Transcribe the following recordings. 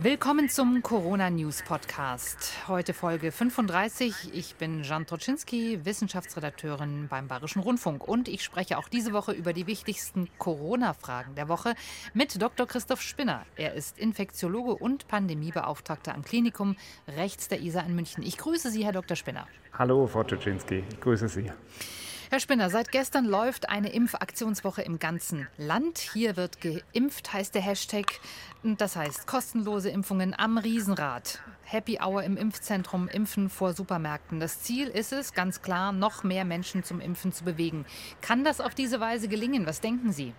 Willkommen zum Corona News Podcast. Heute Folge 35. Ich bin Jan Troczynski, Wissenschaftsredakteurin beim Bayerischen Rundfunk und ich spreche auch diese Woche über die wichtigsten Corona-Fragen der Woche mit Dr. Christoph Spinner. Er ist Infektiologe und Pandemiebeauftragter am Klinikum rechts der ISA in München. Ich grüße Sie, Herr Dr. Spinner. Hallo, Frau Troczynski. Ich grüße Sie. Herr Spinner, seit gestern läuft eine Impfaktionswoche im ganzen Land. Hier wird geimpft, heißt der Hashtag. Das heißt kostenlose Impfungen am Riesenrad. Happy Hour im Impfzentrum, Impfen vor Supermärkten. Das Ziel ist es, ganz klar, noch mehr Menschen zum Impfen zu bewegen. Kann das auf diese Weise gelingen? Was denken Sie?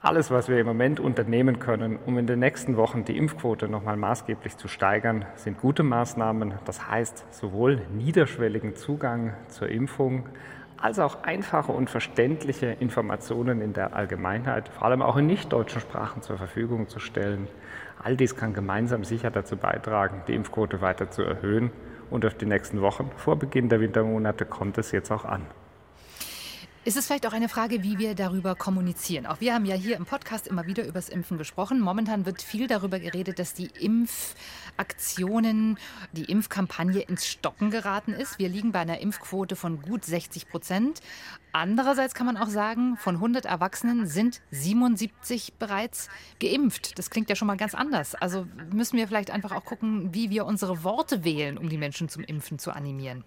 Alles, was wir im Moment unternehmen können, um in den nächsten Wochen die Impfquote nochmal maßgeblich zu steigern, sind gute Maßnahmen. Das heißt sowohl niederschwelligen Zugang zur Impfung als auch einfache und verständliche Informationen in der Allgemeinheit, vor allem auch in nicht-deutschen Sprachen zur Verfügung zu stellen. All dies kann gemeinsam sicher dazu beitragen, die Impfquote weiter zu erhöhen. Und auf die nächsten Wochen vor Beginn der Wintermonate kommt es jetzt auch an. Ist es vielleicht auch eine Frage, wie wir darüber kommunizieren? Auch wir haben ja hier im Podcast immer wieder über das Impfen gesprochen. Momentan wird viel darüber geredet, dass die Impfaktionen, die Impfkampagne ins Stocken geraten ist. Wir liegen bei einer Impfquote von gut 60 Prozent. Andererseits kann man auch sagen, von 100 Erwachsenen sind 77 bereits geimpft. Das klingt ja schon mal ganz anders. Also müssen wir vielleicht einfach auch gucken, wie wir unsere Worte wählen, um die Menschen zum Impfen zu animieren.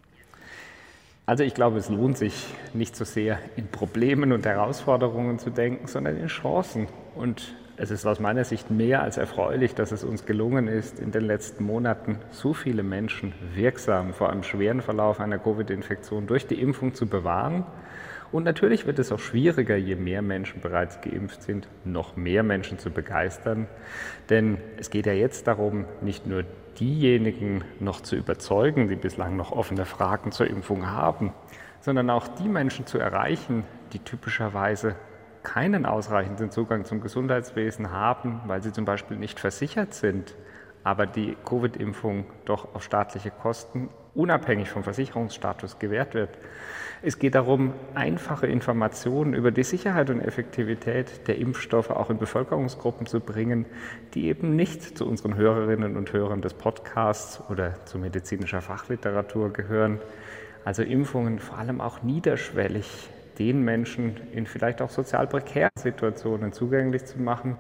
Also ich glaube, es lohnt sich nicht so sehr in Problemen und Herausforderungen zu denken, sondern in Chancen. Und es ist aus meiner Sicht mehr als erfreulich, dass es uns gelungen ist, in den letzten Monaten so viele Menschen wirksam vor einem schweren Verlauf einer Covid-Infektion durch die Impfung zu bewahren. Und natürlich wird es auch schwieriger, je mehr Menschen bereits geimpft sind, noch mehr Menschen zu begeistern. Denn es geht ja jetzt darum, nicht nur diejenigen noch zu überzeugen, die bislang noch offene Fragen zur Impfung haben, sondern auch die Menschen zu erreichen, die typischerweise keinen ausreichenden Zugang zum Gesundheitswesen haben, weil sie zum Beispiel nicht versichert sind, aber die Covid-Impfung doch auf staatliche Kosten unabhängig vom Versicherungsstatus gewährt wird. Es geht darum, einfache Informationen über die Sicherheit und Effektivität der Impfstoffe auch in Bevölkerungsgruppen zu bringen, die eben nicht zu unseren Hörerinnen und Hörern des Podcasts oder zu medizinischer Fachliteratur gehören. Also Impfungen vor allem auch niederschwellig den Menschen in vielleicht auch sozial prekären Situationen zugänglich zu machen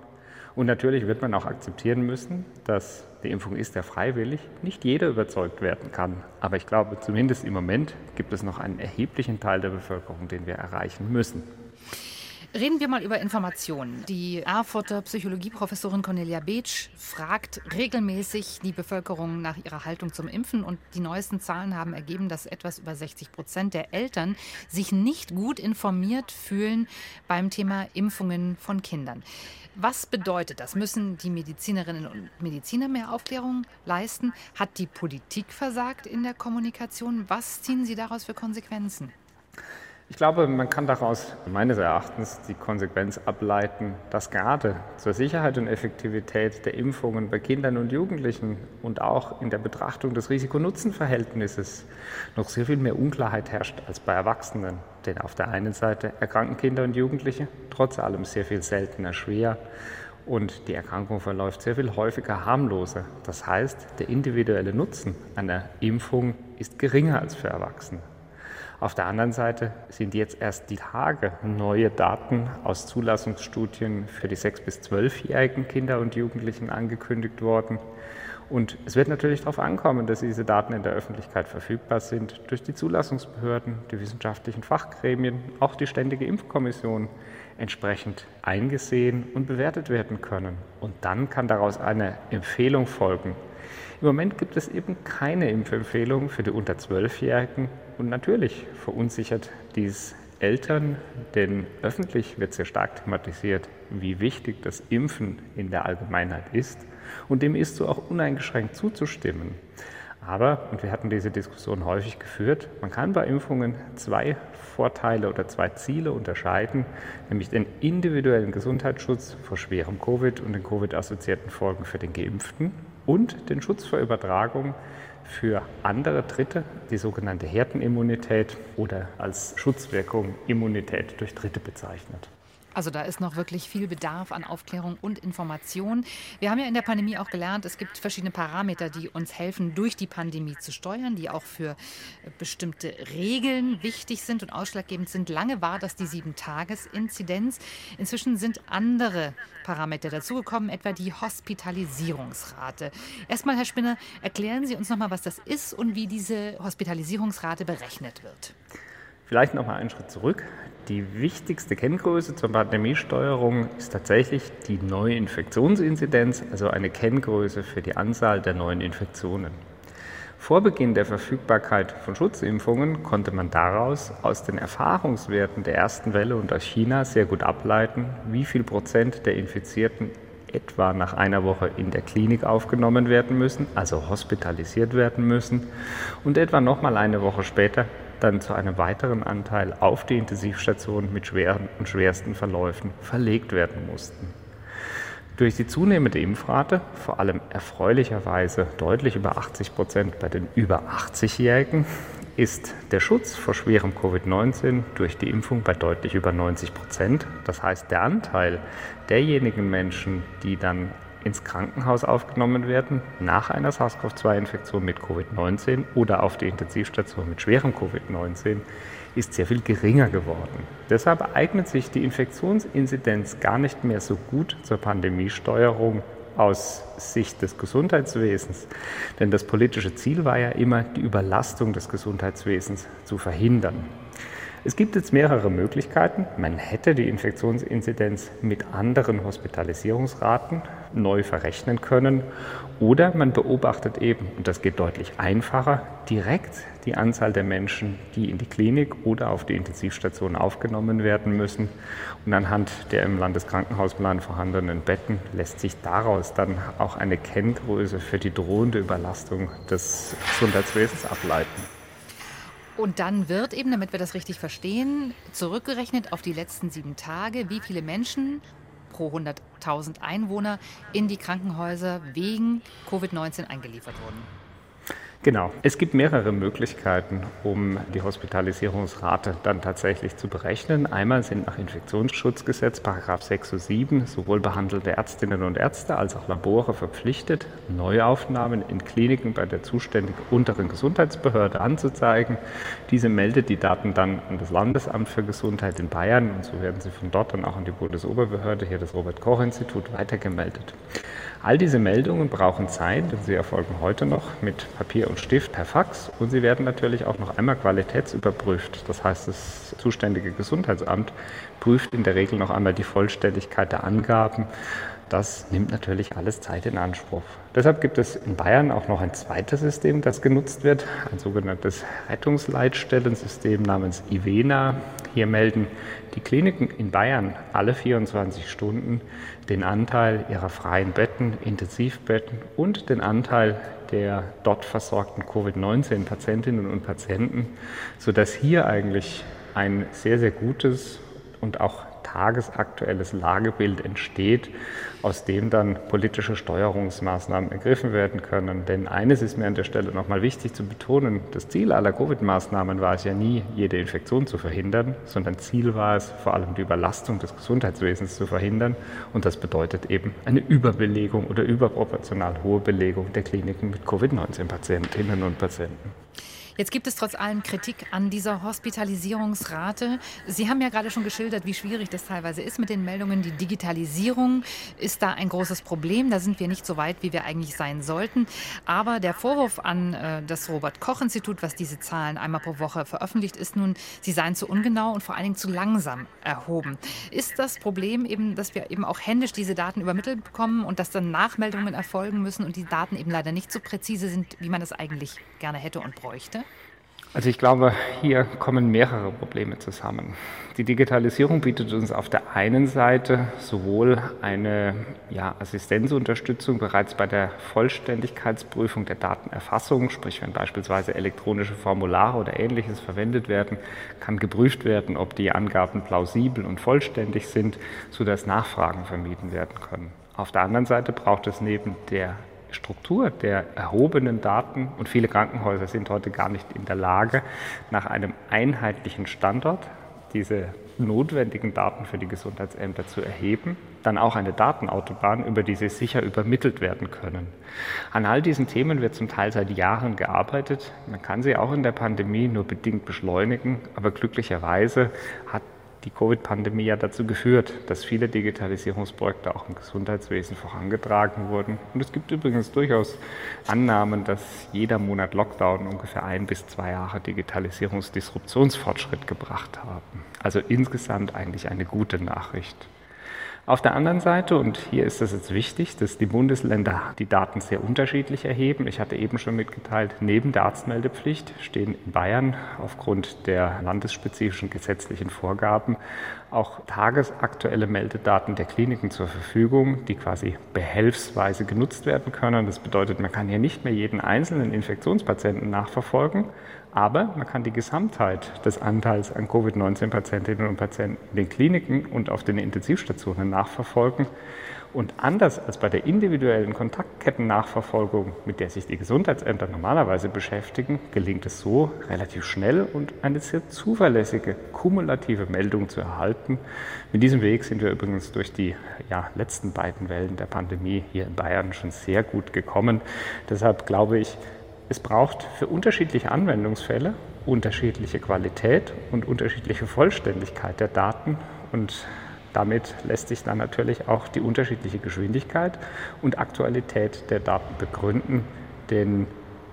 und natürlich wird man auch akzeptieren müssen, dass die Impfung ist ja freiwillig, nicht jeder überzeugt werden kann. Aber ich glaube, zumindest im Moment gibt es noch einen erheblichen Teil der Bevölkerung, den wir erreichen müssen. Reden wir mal über Informationen. Die Erfurter Psychologieprofessorin Cornelia Beetsch fragt regelmäßig die Bevölkerung nach ihrer Haltung zum Impfen und die neuesten Zahlen haben ergeben, dass etwas über 60 Prozent der Eltern sich nicht gut informiert fühlen beim Thema Impfungen von Kindern. Was bedeutet das? Müssen die Medizinerinnen und Mediziner mehr Aufklärung leisten? Hat die Politik versagt in der Kommunikation? Was ziehen Sie daraus für Konsequenzen? Ich glaube, man kann daraus meines Erachtens die Konsequenz ableiten, dass gerade zur Sicherheit und Effektivität der Impfungen bei Kindern und Jugendlichen und auch in der Betrachtung des Risiko-Nutzen-Verhältnisses noch sehr viel mehr Unklarheit herrscht als bei Erwachsenen. Denn auf der einen Seite erkranken Kinder und Jugendliche trotz allem sehr viel seltener schwer und die Erkrankung verläuft sehr viel häufiger harmloser. Das heißt, der individuelle Nutzen einer Impfung ist geringer als für Erwachsene. Auf der anderen Seite sind jetzt erst die Tage neue Daten aus Zulassungsstudien für die 6- bis 12-jährigen Kinder und Jugendlichen angekündigt worden. Und es wird natürlich darauf ankommen, dass diese Daten in der Öffentlichkeit verfügbar sind, durch die Zulassungsbehörden, die wissenschaftlichen Fachgremien, auch die Ständige Impfkommission entsprechend eingesehen und bewertet werden können. Und dann kann daraus eine Empfehlung folgen. Im Moment gibt es eben keine Impfempfehlung für die unter 12-Jährigen und natürlich verunsichert dies Eltern, denn öffentlich wird sehr stark thematisiert, wie wichtig das Impfen in der Allgemeinheit ist. Und dem ist so auch uneingeschränkt zuzustimmen. Aber, und wir hatten diese Diskussion häufig geführt, man kann bei Impfungen zwei Vorteile oder zwei Ziele unterscheiden, nämlich den individuellen Gesundheitsschutz vor schwerem Covid und den Covid-assoziierten Folgen für den Geimpften und den Schutz vor Übertragung für andere Dritte, die sogenannte Herdenimmunität oder als Schutzwirkung Immunität durch Dritte bezeichnet. Also da ist noch wirklich viel Bedarf an Aufklärung und Information. Wir haben ja in der Pandemie auch gelernt, es gibt verschiedene Parameter, die uns helfen, durch die Pandemie zu steuern, die auch für bestimmte Regeln wichtig sind und ausschlaggebend sind. Lange war das die Sieben-Tages-Inzidenz. Inzwischen sind andere Parameter dazugekommen, etwa die Hospitalisierungsrate. Erstmal, Herr Spinner, erklären Sie uns noch mal, was das ist und wie diese Hospitalisierungsrate berechnet wird. Vielleicht noch mal einen Schritt zurück. Die wichtigste Kenngröße zur Pandemiesteuerung ist tatsächlich die Neuinfektionsinzidenz, also eine Kenngröße für die Anzahl der neuen Infektionen. Vor Beginn der Verfügbarkeit von Schutzimpfungen konnte man daraus aus den Erfahrungswerten der ersten Welle und aus China sehr gut ableiten, wie viel Prozent der Infizierten etwa nach einer Woche in der Klinik aufgenommen werden müssen, also hospitalisiert werden müssen, und etwa nochmal eine Woche später dann zu einem weiteren Anteil auf die Intensivstation mit schweren und schwersten Verläufen verlegt werden mussten. Durch die zunehmende Impfrate, vor allem erfreulicherweise deutlich über 80 Prozent bei den über 80-Jährigen, ist der Schutz vor schwerem Covid-19 durch die Impfung bei deutlich über 90 Prozent. Das heißt, der Anteil derjenigen Menschen, die dann ins Krankenhaus aufgenommen werden nach einer SARS-CoV-2-Infektion mit Covid-19 oder auf die Intensivstation mit schwerem Covid-19 ist sehr viel geringer geworden. Deshalb eignet sich die Infektionsinzidenz gar nicht mehr so gut zur Pandemiesteuerung aus Sicht des Gesundheitswesens. Denn das politische Ziel war ja immer, die Überlastung des Gesundheitswesens zu verhindern. Es gibt jetzt mehrere Möglichkeiten. Man hätte die Infektionsinzidenz mit anderen Hospitalisierungsraten neu verrechnen können oder man beobachtet eben, und das geht deutlich einfacher, direkt die Anzahl der Menschen, die in die Klinik oder auf die Intensivstation aufgenommen werden müssen. Und anhand der im Landeskrankenhausplan vorhandenen Betten lässt sich daraus dann auch eine Kenngröße für die drohende Überlastung des Gesundheitswesens ableiten. Und dann wird eben, damit wir das richtig verstehen, zurückgerechnet auf die letzten sieben Tage, wie viele Menschen pro 100.000 Einwohner in die Krankenhäuser wegen Covid-19 eingeliefert wurden. Genau. Es gibt mehrere Möglichkeiten, um die Hospitalisierungsrate dann tatsächlich zu berechnen. Einmal sind nach Infektionsschutzgesetz, Paragraph 6 und 7, sowohl behandelte Ärztinnen und Ärzte als auch Labore verpflichtet, Neuaufnahmen in Kliniken bei der zuständigen unteren Gesundheitsbehörde anzuzeigen. Diese meldet die Daten dann an das Landesamt für Gesundheit in Bayern und so werden sie von dort dann auch an die Bundesoberbehörde, hier das Robert-Koch-Institut, weitergemeldet. All diese Meldungen brauchen Zeit, denn sie erfolgen heute noch mit Papier und Stift per Fax und sie werden natürlich auch noch einmal qualitätsüberprüft. Das heißt, das zuständige Gesundheitsamt prüft in der Regel noch einmal die Vollständigkeit der Angaben. Das nimmt natürlich alles Zeit in Anspruch. Deshalb gibt es in Bayern auch noch ein zweites System, das genutzt wird, ein sogenanntes Rettungsleitstellensystem namens IVENA. Hier melden die Kliniken in Bayern alle 24 Stunden den Anteil ihrer freien Betten, Intensivbetten und den Anteil der dort versorgten Covid-19-Patientinnen und Patienten, sodass hier eigentlich ein sehr, sehr gutes und auch tagesaktuelles Lagebild entsteht, aus dem dann politische Steuerungsmaßnahmen ergriffen werden können. Denn eines ist mir an der Stelle nochmal wichtig zu betonen, das Ziel aller Covid-Maßnahmen war es ja nie, jede Infektion zu verhindern, sondern Ziel war es, vor allem die Überlastung des Gesundheitswesens zu verhindern. Und das bedeutet eben eine Überbelegung oder überproportional hohe Belegung der Kliniken mit Covid-19-Patientinnen und Patienten. Jetzt gibt es trotz allem Kritik an dieser Hospitalisierungsrate. Sie haben ja gerade schon geschildert, wie schwierig das teilweise ist mit den Meldungen. Die Digitalisierung ist da ein großes Problem. Da sind wir nicht so weit, wie wir eigentlich sein sollten. Aber der Vorwurf an äh, das Robert-Koch-Institut, was diese Zahlen einmal pro Woche veröffentlicht, ist nun, sie seien zu ungenau und vor allen Dingen zu langsam erhoben. Ist das Problem eben, dass wir eben auch händisch diese Daten übermittelt bekommen und dass dann Nachmeldungen erfolgen müssen und die Daten eben leider nicht so präzise sind, wie man das eigentlich gerne hätte und bräuchte? Also ich glaube, hier kommen mehrere Probleme zusammen. Die Digitalisierung bietet uns auf der einen Seite sowohl eine ja, Assistenzunterstützung bereits bei der Vollständigkeitsprüfung der Datenerfassung, sprich wenn beispielsweise elektronische Formulare oder ähnliches verwendet werden, kann geprüft werden, ob die Angaben plausibel und vollständig sind, sodass Nachfragen vermieden werden können. Auf der anderen Seite braucht es neben der Struktur der erhobenen Daten und viele Krankenhäuser sind heute gar nicht in der Lage, nach einem einheitlichen Standort diese notwendigen Daten für die Gesundheitsämter zu erheben, dann auch eine Datenautobahn, über die sie sicher übermittelt werden können. An all diesen Themen wird zum Teil seit Jahren gearbeitet. Man kann sie auch in der Pandemie nur bedingt beschleunigen, aber glücklicherweise hat die Covid-Pandemie ja dazu geführt, dass viele Digitalisierungsprojekte auch im Gesundheitswesen vorangetragen wurden. Und es gibt übrigens durchaus Annahmen, dass jeder Monat Lockdown ungefähr ein bis zwei Jahre Digitalisierungsdisruptionsfortschritt gebracht haben. Also insgesamt eigentlich eine gute Nachricht. Auf der anderen Seite, und hier ist es jetzt wichtig, dass die Bundesländer die Daten sehr unterschiedlich erheben. Ich hatte eben schon mitgeteilt, neben der Arztmeldepflicht stehen in Bayern aufgrund der landesspezifischen gesetzlichen Vorgaben auch tagesaktuelle Meldedaten der Kliniken zur Verfügung, die quasi behelfsweise genutzt werden können. Das bedeutet, man kann hier nicht mehr jeden einzelnen Infektionspatienten nachverfolgen, aber man kann die Gesamtheit des Anteils an Covid-19-Patientinnen und Patienten in den Kliniken und auf den Intensivstationen nachverfolgen. Und anders als bei der individuellen Kontaktketten-Nachverfolgung, mit der sich die Gesundheitsämter normalerweise beschäftigen, gelingt es so, relativ schnell und eine sehr zuverlässige kumulative Meldung zu erhalten. Mit diesem Weg sind wir übrigens durch die ja, letzten beiden Wellen der Pandemie hier in Bayern schon sehr gut gekommen. Deshalb glaube ich, es braucht für unterschiedliche Anwendungsfälle unterschiedliche Qualität und unterschiedliche Vollständigkeit der Daten und damit lässt sich dann natürlich auch die unterschiedliche Geschwindigkeit und Aktualität der Daten begründen, denn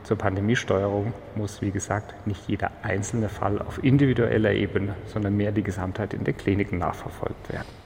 zur Pandemiesteuerung muss, wie gesagt, nicht jeder einzelne Fall auf individueller Ebene, sondern mehr die Gesamtheit in den Kliniken nachverfolgt werden.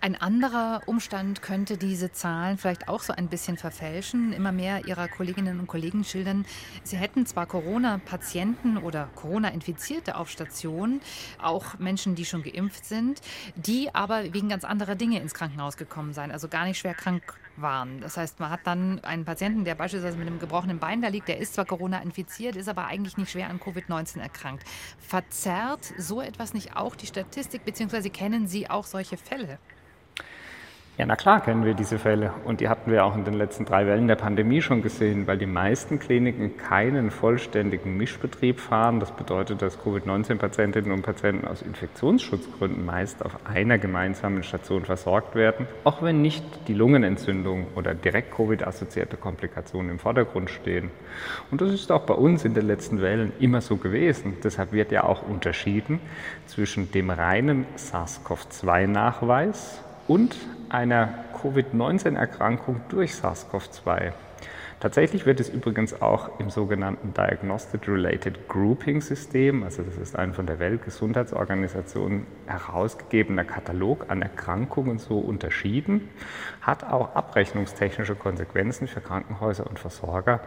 Ein anderer Umstand könnte diese Zahlen vielleicht auch so ein bisschen verfälschen. Immer mehr Ihrer Kolleginnen und Kollegen schildern, sie hätten zwar Corona-Patienten oder Corona-Infizierte auf Station, auch Menschen, die schon geimpft sind, die aber wegen ganz anderer Dinge ins Krankenhaus gekommen seien, also gar nicht schwer krank waren. Das heißt, man hat dann einen Patienten, der beispielsweise mit einem gebrochenen Bein da liegt, der ist zwar Corona infiziert, ist aber eigentlich nicht schwer an Covid-19 erkrankt. Verzerrt so etwas nicht auch die Statistik, beziehungsweise kennen Sie auch solche Fälle? Ja, na klar kennen wir diese Fälle und die hatten wir auch in den letzten drei Wellen der Pandemie schon gesehen, weil die meisten Kliniken keinen vollständigen Mischbetrieb fahren. Das bedeutet, dass Covid-19-Patientinnen und Patienten aus Infektionsschutzgründen meist auf einer gemeinsamen Station versorgt werden, auch wenn nicht die Lungenentzündung oder direkt Covid-assoziierte Komplikationen im Vordergrund stehen. Und das ist auch bei uns in den letzten Wellen immer so gewesen. Deshalb wird ja auch unterschieden zwischen dem reinen SARS-CoV-2-Nachweis und einer Covid-19-Erkrankung durch SARS-CoV-2. Tatsächlich wird es übrigens auch im sogenannten Diagnostic Related Grouping System, also das ist ein von der Weltgesundheitsorganisation herausgegebener Katalog an Erkrankungen so unterschieden, hat auch abrechnungstechnische Konsequenzen für Krankenhäuser und Versorger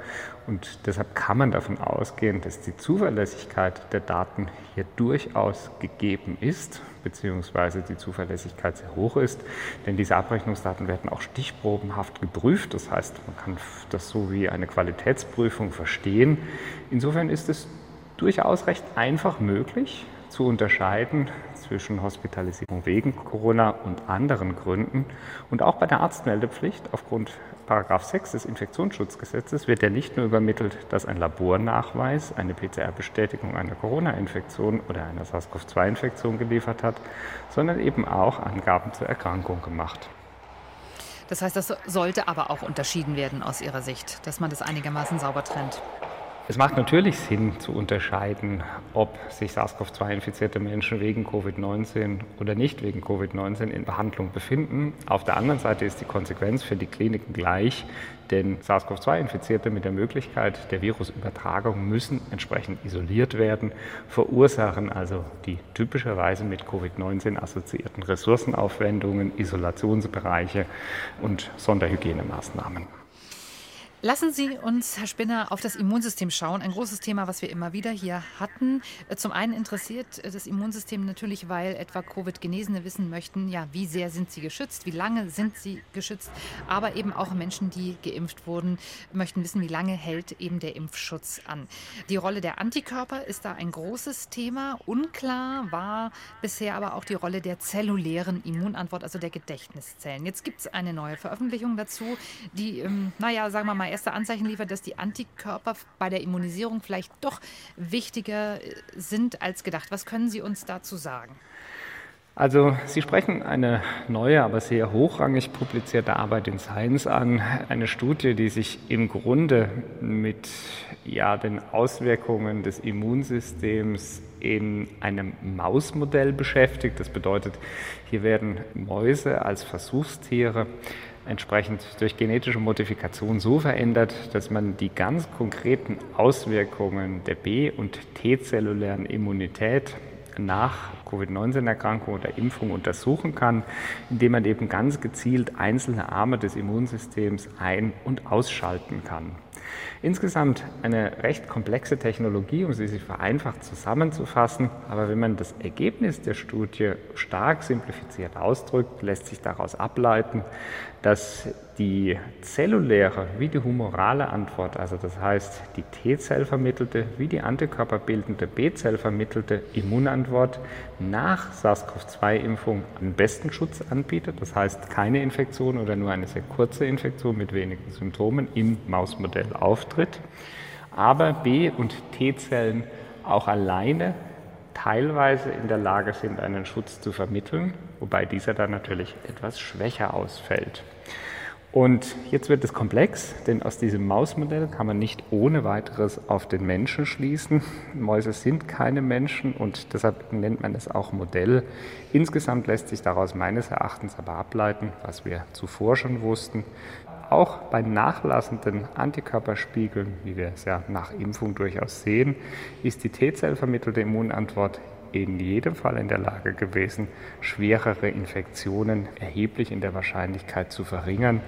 und deshalb kann man davon ausgehen, dass die Zuverlässigkeit der Daten hier durchaus gegeben ist beziehungsweise die Zuverlässigkeit sehr hoch ist. Denn diese Abrechnungsdaten werden auch stichprobenhaft geprüft. Das heißt, man kann das so wie eine Qualitätsprüfung verstehen. Insofern ist es durchaus recht einfach möglich zu unterscheiden zwischen Hospitalisierung wegen Corona und anderen Gründen. Und auch bei der Arztmeldepflicht aufgrund 6 des Infektionsschutzgesetzes wird ja nicht nur übermittelt, dass ein Labornachweis eine PCR-Bestätigung einer Corona-Infektion oder einer SARS-CoV-2-Infektion geliefert hat, sondern eben auch Angaben zur Erkrankung gemacht. Das heißt, das sollte aber auch unterschieden werden aus Ihrer Sicht, dass man das einigermaßen sauber trennt. Es macht natürlich Sinn zu unterscheiden, ob sich SARS-CoV-2-infizierte Menschen wegen Covid-19 oder nicht wegen Covid-19 in Behandlung befinden. Auf der anderen Seite ist die Konsequenz für die Kliniken gleich, denn SARS-CoV-2-Infizierte mit der Möglichkeit der Virusübertragung müssen entsprechend isoliert werden, verursachen also die typischerweise mit Covid-19 assoziierten Ressourcenaufwendungen, Isolationsbereiche und Sonderhygienemaßnahmen. Lassen Sie uns, Herr Spinner, auf das Immunsystem schauen. Ein großes Thema, was wir immer wieder hier hatten. Äh, zum einen interessiert äh, das Immunsystem natürlich, weil etwa Covid-Genesene wissen möchten, ja, wie sehr sind sie geschützt, wie lange sind sie geschützt. Aber eben auch Menschen, die geimpft wurden, möchten wissen, wie lange hält eben der Impfschutz an. Die Rolle der Antikörper ist da ein großes Thema. Unklar war bisher aber auch die Rolle der zellulären Immunantwort, also der Gedächtniszellen. Jetzt gibt es eine neue Veröffentlichung dazu, die, ähm, naja, sagen wir mal, erste Anzeichen liefert, dass die Antikörper bei der Immunisierung vielleicht doch wichtiger äh, sind als gedacht. Was können Sie uns dazu sagen? Also Sie sprechen eine neue, aber sehr hochrangig publizierte Arbeit in Science an, eine Studie, die sich im Grunde mit ja, den Auswirkungen des Immunsystems in einem Mausmodell beschäftigt. Das bedeutet, hier werden Mäuse als Versuchstiere entsprechend durch genetische Modifikation so verändert, dass man die ganz konkreten Auswirkungen der B- und T-zellulären Immunität nach Covid-19-Erkrankung oder Impfung untersuchen kann, indem man eben ganz gezielt einzelne Arme des Immunsystems ein- und ausschalten kann. Insgesamt eine recht komplexe Technologie, um sie sich vereinfacht zusammenzufassen. Aber wenn man das Ergebnis der Studie stark simplifiziert ausdrückt, lässt sich daraus ableiten, dass die zelluläre wie die humorale Antwort, also das heißt die T-Zell vermittelte wie die antikörperbildende B-Zell vermittelte Immunantwort nach SARS-CoV-2-Impfung den besten Schutz anbietet. Das heißt keine Infektion oder nur eine sehr kurze Infektion mit wenigen Symptomen im Mausmodell auftritt. Aber B- und T-Zellen auch alleine teilweise in der Lage sind, einen Schutz zu vermitteln, wobei dieser dann natürlich etwas schwächer ausfällt. Und jetzt wird es komplex, denn aus diesem Mausmodell kann man nicht ohne weiteres auf den Menschen schließen. Mäuse sind keine Menschen und deshalb nennt man es auch Modell. Insgesamt lässt sich daraus meines Erachtens aber ableiten, was wir zuvor schon wussten. Auch bei nachlassenden Antikörperspiegeln, wie wir es ja nach Impfung durchaus sehen, ist die T-Zell vermittelte Immunantwort in jedem Fall in der Lage gewesen, schwerere Infektionen erheblich in der Wahrscheinlichkeit zu verringern.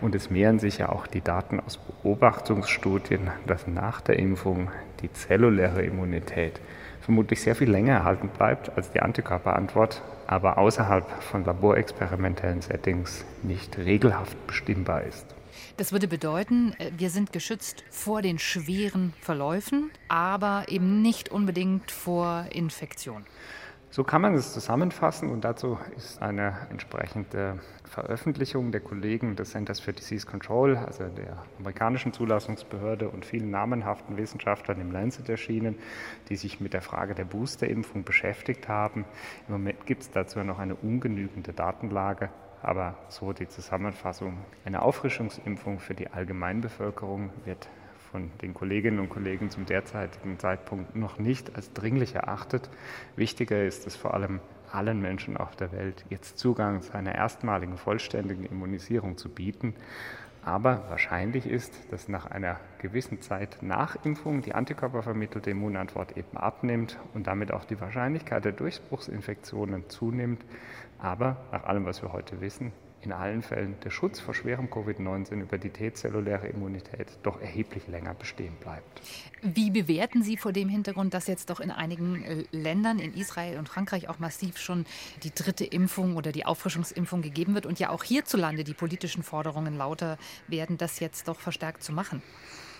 Und es mehren sich ja auch die Daten aus Beobachtungsstudien, dass nach der Impfung die zelluläre Immunität vermutlich sehr viel länger erhalten bleibt als die Antikörperantwort, aber außerhalb von laborexperimentellen Settings nicht regelhaft bestimmbar ist. Das würde bedeuten, äh, wir sind geschützt vor den schweren Verläufen, aber eben nicht unbedingt vor Infektion. So kann man es zusammenfassen und dazu ist eine entsprechende Veröffentlichung der Kollegen des Centers for Disease Control, also der amerikanischen Zulassungsbehörde und vielen namenhaften Wissenschaftlern im Lancet erschienen, die sich mit der Frage der Boosterimpfung beschäftigt haben. Im Moment gibt es dazu noch eine ungenügende Datenlage. Aber so die Zusammenfassung. Eine Auffrischungsimpfung für die Allgemeinbevölkerung wird von den Kolleginnen und Kollegen zum derzeitigen Zeitpunkt noch nicht als dringlich erachtet. Wichtiger ist es vor allem allen Menschen auf der Welt jetzt Zugang zu einer erstmaligen vollständigen Immunisierung zu bieten. Aber wahrscheinlich ist, dass nach einer gewissen Zeit nach Impfung die antikörpervermittelte Immunantwort eben abnimmt und damit auch die Wahrscheinlichkeit der Durchbruchsinfektionen zunimmt. Aber nach allem, was wir heute wissen, in allen Fällen der Schutz vor schwerem Covid-19 über die T-zelluläre Immunität doch erheblich länger bestehen bleibt. Wie bewerten Sie vor dem Hintergrund, dass jetzt doch in einigen äh, Ländern, in Israel und Frankreich auch massiv schon die dritte Impfung oder die Auffrischungsimpfung gegeben wird und ja auch hierzulande die politischen Forderungen lauter werden, das jetzt doch verstärkt zu machen?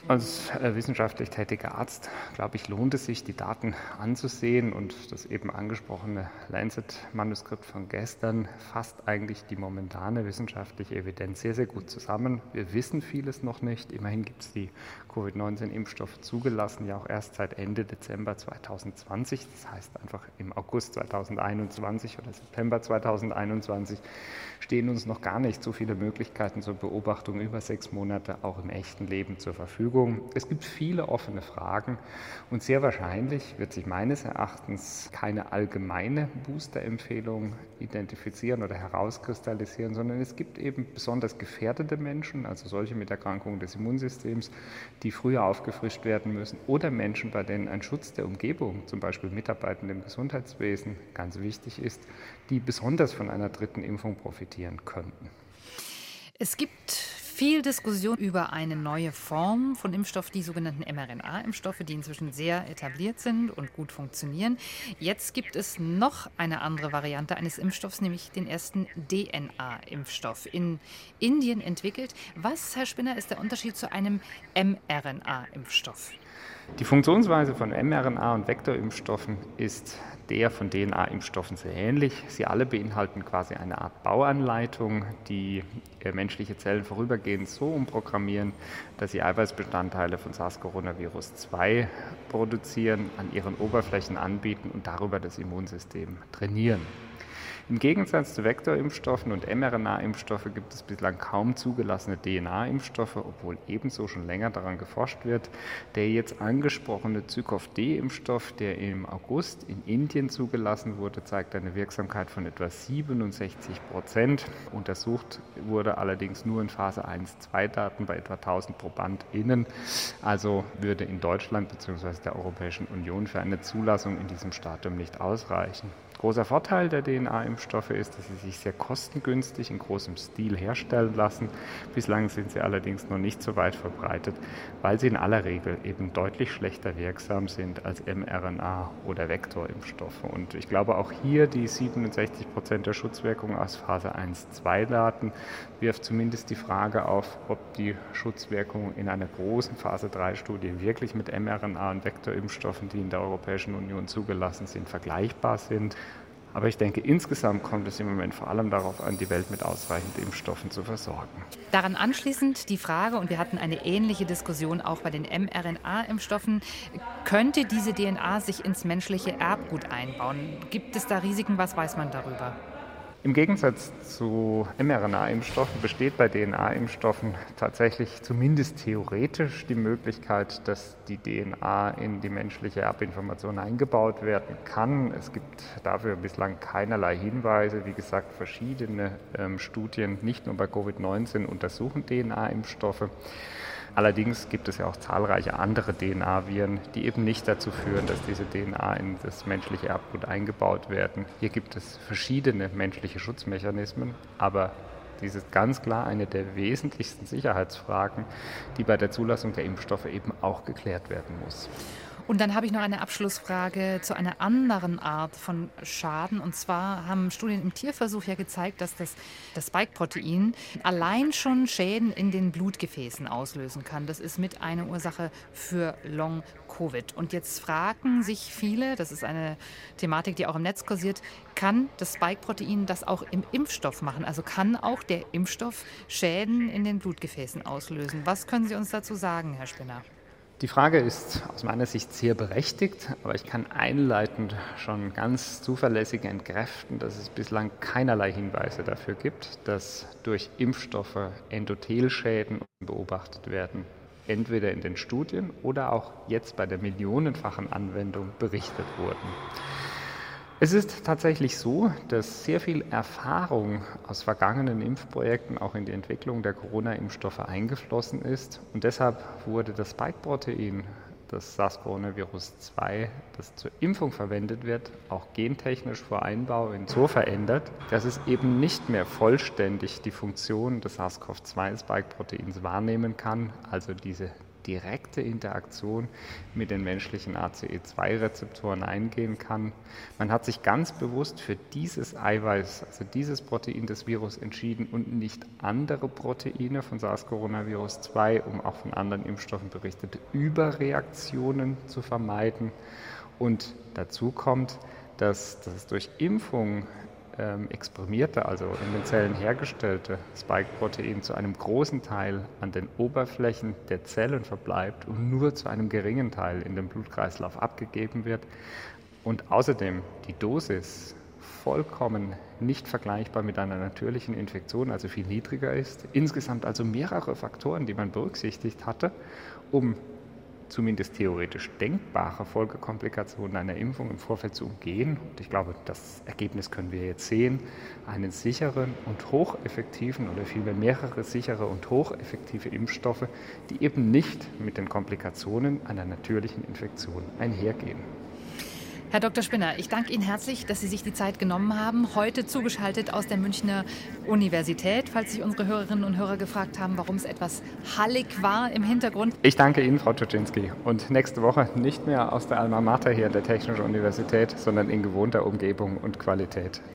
Als äh, wissenschaftlich tätiger Arzt, glaube ich, lohnt es sich, die Daten anzusehen. Und das eben angesprochene Lancet-Manuskript von gestern fasst eigentlich die momentane wissenschaftliche Evidenz sehr, sehr gut zusammen. Wir wissen vieles noch nicht. Immerhin gibt es die Covid-19-Impfstoffe zugelassen, ja auch erst seit Ende Dezember 2020. Das heißt einfach im August 2021 oder September 2021 stehen uns noch gar nicht so viele Möglichkeiten zur Beobachtung über sechs Monate auch im echten Leben zur Verfügung. Es gibt viele offene Fragen und sehr wahrscheinlich wird sich meines Erachtens keine allgemeine Booster-Empfehlung identifizieren oder herauskristallisieren, sondern es gibt eben besonders gefährdete Menschen, also solche mit Erkrankungen des Immunsystems, die früher aufgefrischt werden müssen oder Menschen, bei denen ein Schutz der Umgebung, zum Beispiel Mitarbeitende im Gesundheitswesen, ganz wichtig ist, die besonders von einer dritten Impfung profitieren könnten. Es gibt viel Diskussion über eine neue Form von Impfstoff, die sogenannten mRNA-Impfstoffe, die inzwischen sehr etabliert sind und gut funktionieren. Jetzt gibt es noch eine andere Variante eines Impfstoffs, nämlich den ersten DNA-Impfstoff in Indien entwickelt. Was, Herr Spinner, ist der Unterschied zu einem mRNA-Impfstoff? Die Funktionsweise von mRNA und Vektorimpfstoffen ist der von DNA-Impfstoffen sehr ähnlich. Sie alle beinhalten quasi eine Art Bauanleitung, die äh, menschliche Zellen vorübergehend so umprogrammieren, dass sie Eiweißbestandteile von SARS-Coronavirus 2 produzieren, an ihren Oberflächen anbieten und darüber das Immunsystem trainieren. Im Gegensatz zu Vektorimpfstoffen und mRNA-Impfstoffe gibt es bislang kaum zugelassene DNA-Impfstoffe, obwohl ebenso schon länger daran geforscht wird. Der jetzt angesprochene Zykov-D-Impfstoff, der im August in Indien zugelassen wurde, zeigt eine Wirksamkeit von etwa 67 Prozent. Untersucht wurde allerdings nur in Phase 1-2-Daten bei etwa 1000 ProbandInnen. Also würde in Deutschland bzw. der Europäischen Union für eine Zulassung in diesem Stadium nicht ausreichen. Großer Vorteil der DNA-Impfstoffe ist, dass sie sich sehr kostengünstig in großem Stil herstellen lassen. Bislang sind sie allerdings noch nicht so weit verbreitet, weil sie in aller Regel eben deutlich schlechter wirksam sind als mRNA- oder Vektorimpfstoffe. Und ich glaube auch hier die 67 Prozent der Schutzwirkung aus Phase 1-2-Daten wirft zumindest die Frage auf, ob die Schutzwirkung in einer großen Phase 3-Studie wirklich mit mRNA- und Vektorimpfstoffen, die in der Europäischen Union zugelassen sind, vergleichbar sind. Aber ich denke, insgesamt kommt es im Moment vor allem darauf an, die Welt mit ausreichend Impfstoffen zu versorgen. Daran anschließend die Frage, und wir hatten eine ähnliche Diskussion auch bei den mRNA-Impfstoffen, könnte diese DNA sich ins menschliche Erbgut einbauen? Gibt es da Risiken? Was weiß man darüber? Im Gegensatz zu mRNA-Impfstoffen besteht bei DNA-Impfstoffen tatsächlich zumindest theoretisch die Möglichkeit, dass die DNA in die menschliche Erbinformation eingebaut werden kann. Es gibt dafür bislang keinerlei Hinweise. Wie gesagt, verschiedene ähm, Studien, nicht nur bei Covid-19, untersuchen DNA-Impfstoffe. Allerdings gibt es ja auch zahlreiche andere DNA-Viren, die eben nicht dazu führen, dass diese DNA in das menschliche Erbgut eingebaut werden. Hier gibt es verschiedene menschliche Schutzmechanismen, aber dies ist ganz klar eine der wesentlichsten Sicherheitsfragen, die bei der Zulassung der Impfstoffe eben auch geklärt werden muss. Und dann habe ich noch eine Abschlussfrage zu einer anderen Art von Schaden. Und zwar haben Studien im Tierversuch ja gezeigt, dass das, das Spike-Protein allein schon Schäden in den Blutgefäßen auslösen kann. Das ist mit eine Ursache für Long-Covid. Und jetzt fragen sich viele, das ist eine Thematik, die auch im Netz kursiert, kann das Spike-Protein das auch im Impfstoff machen? Also kann auch der Impfstoff Schäden in den Blutgefäßen auslösen? Was können Sie uns dazu sagen, Herr Spinner? Die Frage ist aus meiner Sicht sehr berechtigt, aber ich kann einleitend schon ganz zuverlässig entkräften, dass es bislang keinerlei Hinweise dafür gibt, dass durch Impfstoffe Endothelschäden beobachtet werden, entweder in den Studien oder auch jetzt bei der millionenfachen Anwendung berichtet wurden. Es ist tatsächlich so, dass sehr viel Erfahrung aus vergangenen Impfprojekten auch in die Entwicklung der Corona-Impfstoffe eingeflossen ist. Und deshalb wurde das Spike-Protein, das SARS-Coronavirus 2, das zur Impfung verwendet wird, auch gentechnisch vor Einbau so verändert, dass es eben nicht mehr vollständig die Funktion des SARS-CoV-2-Spike-Proteins wahrnehmen kann, also diese direkte Interaktion mit den menschlichen ACE2-Rezeptoren eingehen kann. Man hat sich ganz bewusst für dieses Eiweiß, also dieses Protein des Virus entschieden und nicht andere Proteine von SARS-Coronavirus 2, um auch von anderen Impfstoffen berichtete Überreaktionen zu vermeiden. Und dazu kommt, dass das durch Impfung ähm, exprimierte, also in den Zellen hergestellte Spike-Protein zu einem großen Teil an den Oberflächen der Zellen verbleibt und nur zu einem geringen Teil in den Blutkreislauf abgegeben wird. Und außerdem die Dosis vollkommen nicht vergleichbar mit einer natürlichen Infektion, also viel niedriger ist. Insgesamt also mehrere Faktoren, die man berücksichtigt hatte, um zumindest theoretisch denkbare Folgekomplikationen einer Impfung im Vorfeld zu umgehen. Und ich glaube, das Ergebnis können wir jetzt sehen. Einen sicheren und hocheffektiven oder vielmehr mehrere sichere und hocheffektive Impfstoffe, die eben nicht mit den Komplikationen einer natürlichen Infektion einhergehen. Herr Dr. Spinner, ich danke Ihnen herzlich, dass Sie sich die Zeit genommen haben. Heute zugeschaltet aus der Münchner Universität, falls sich unsere Hörerinnen und Hörer gefragt haben, warum es etwas hallig war im Hintergrund. Ich danke Ihnen, Frau Czuczynski. Und nächste Woche nicht mehr aus der Alma Mater hier der Technischen Universität, sondern in gewohnter Umgebung und Qualität.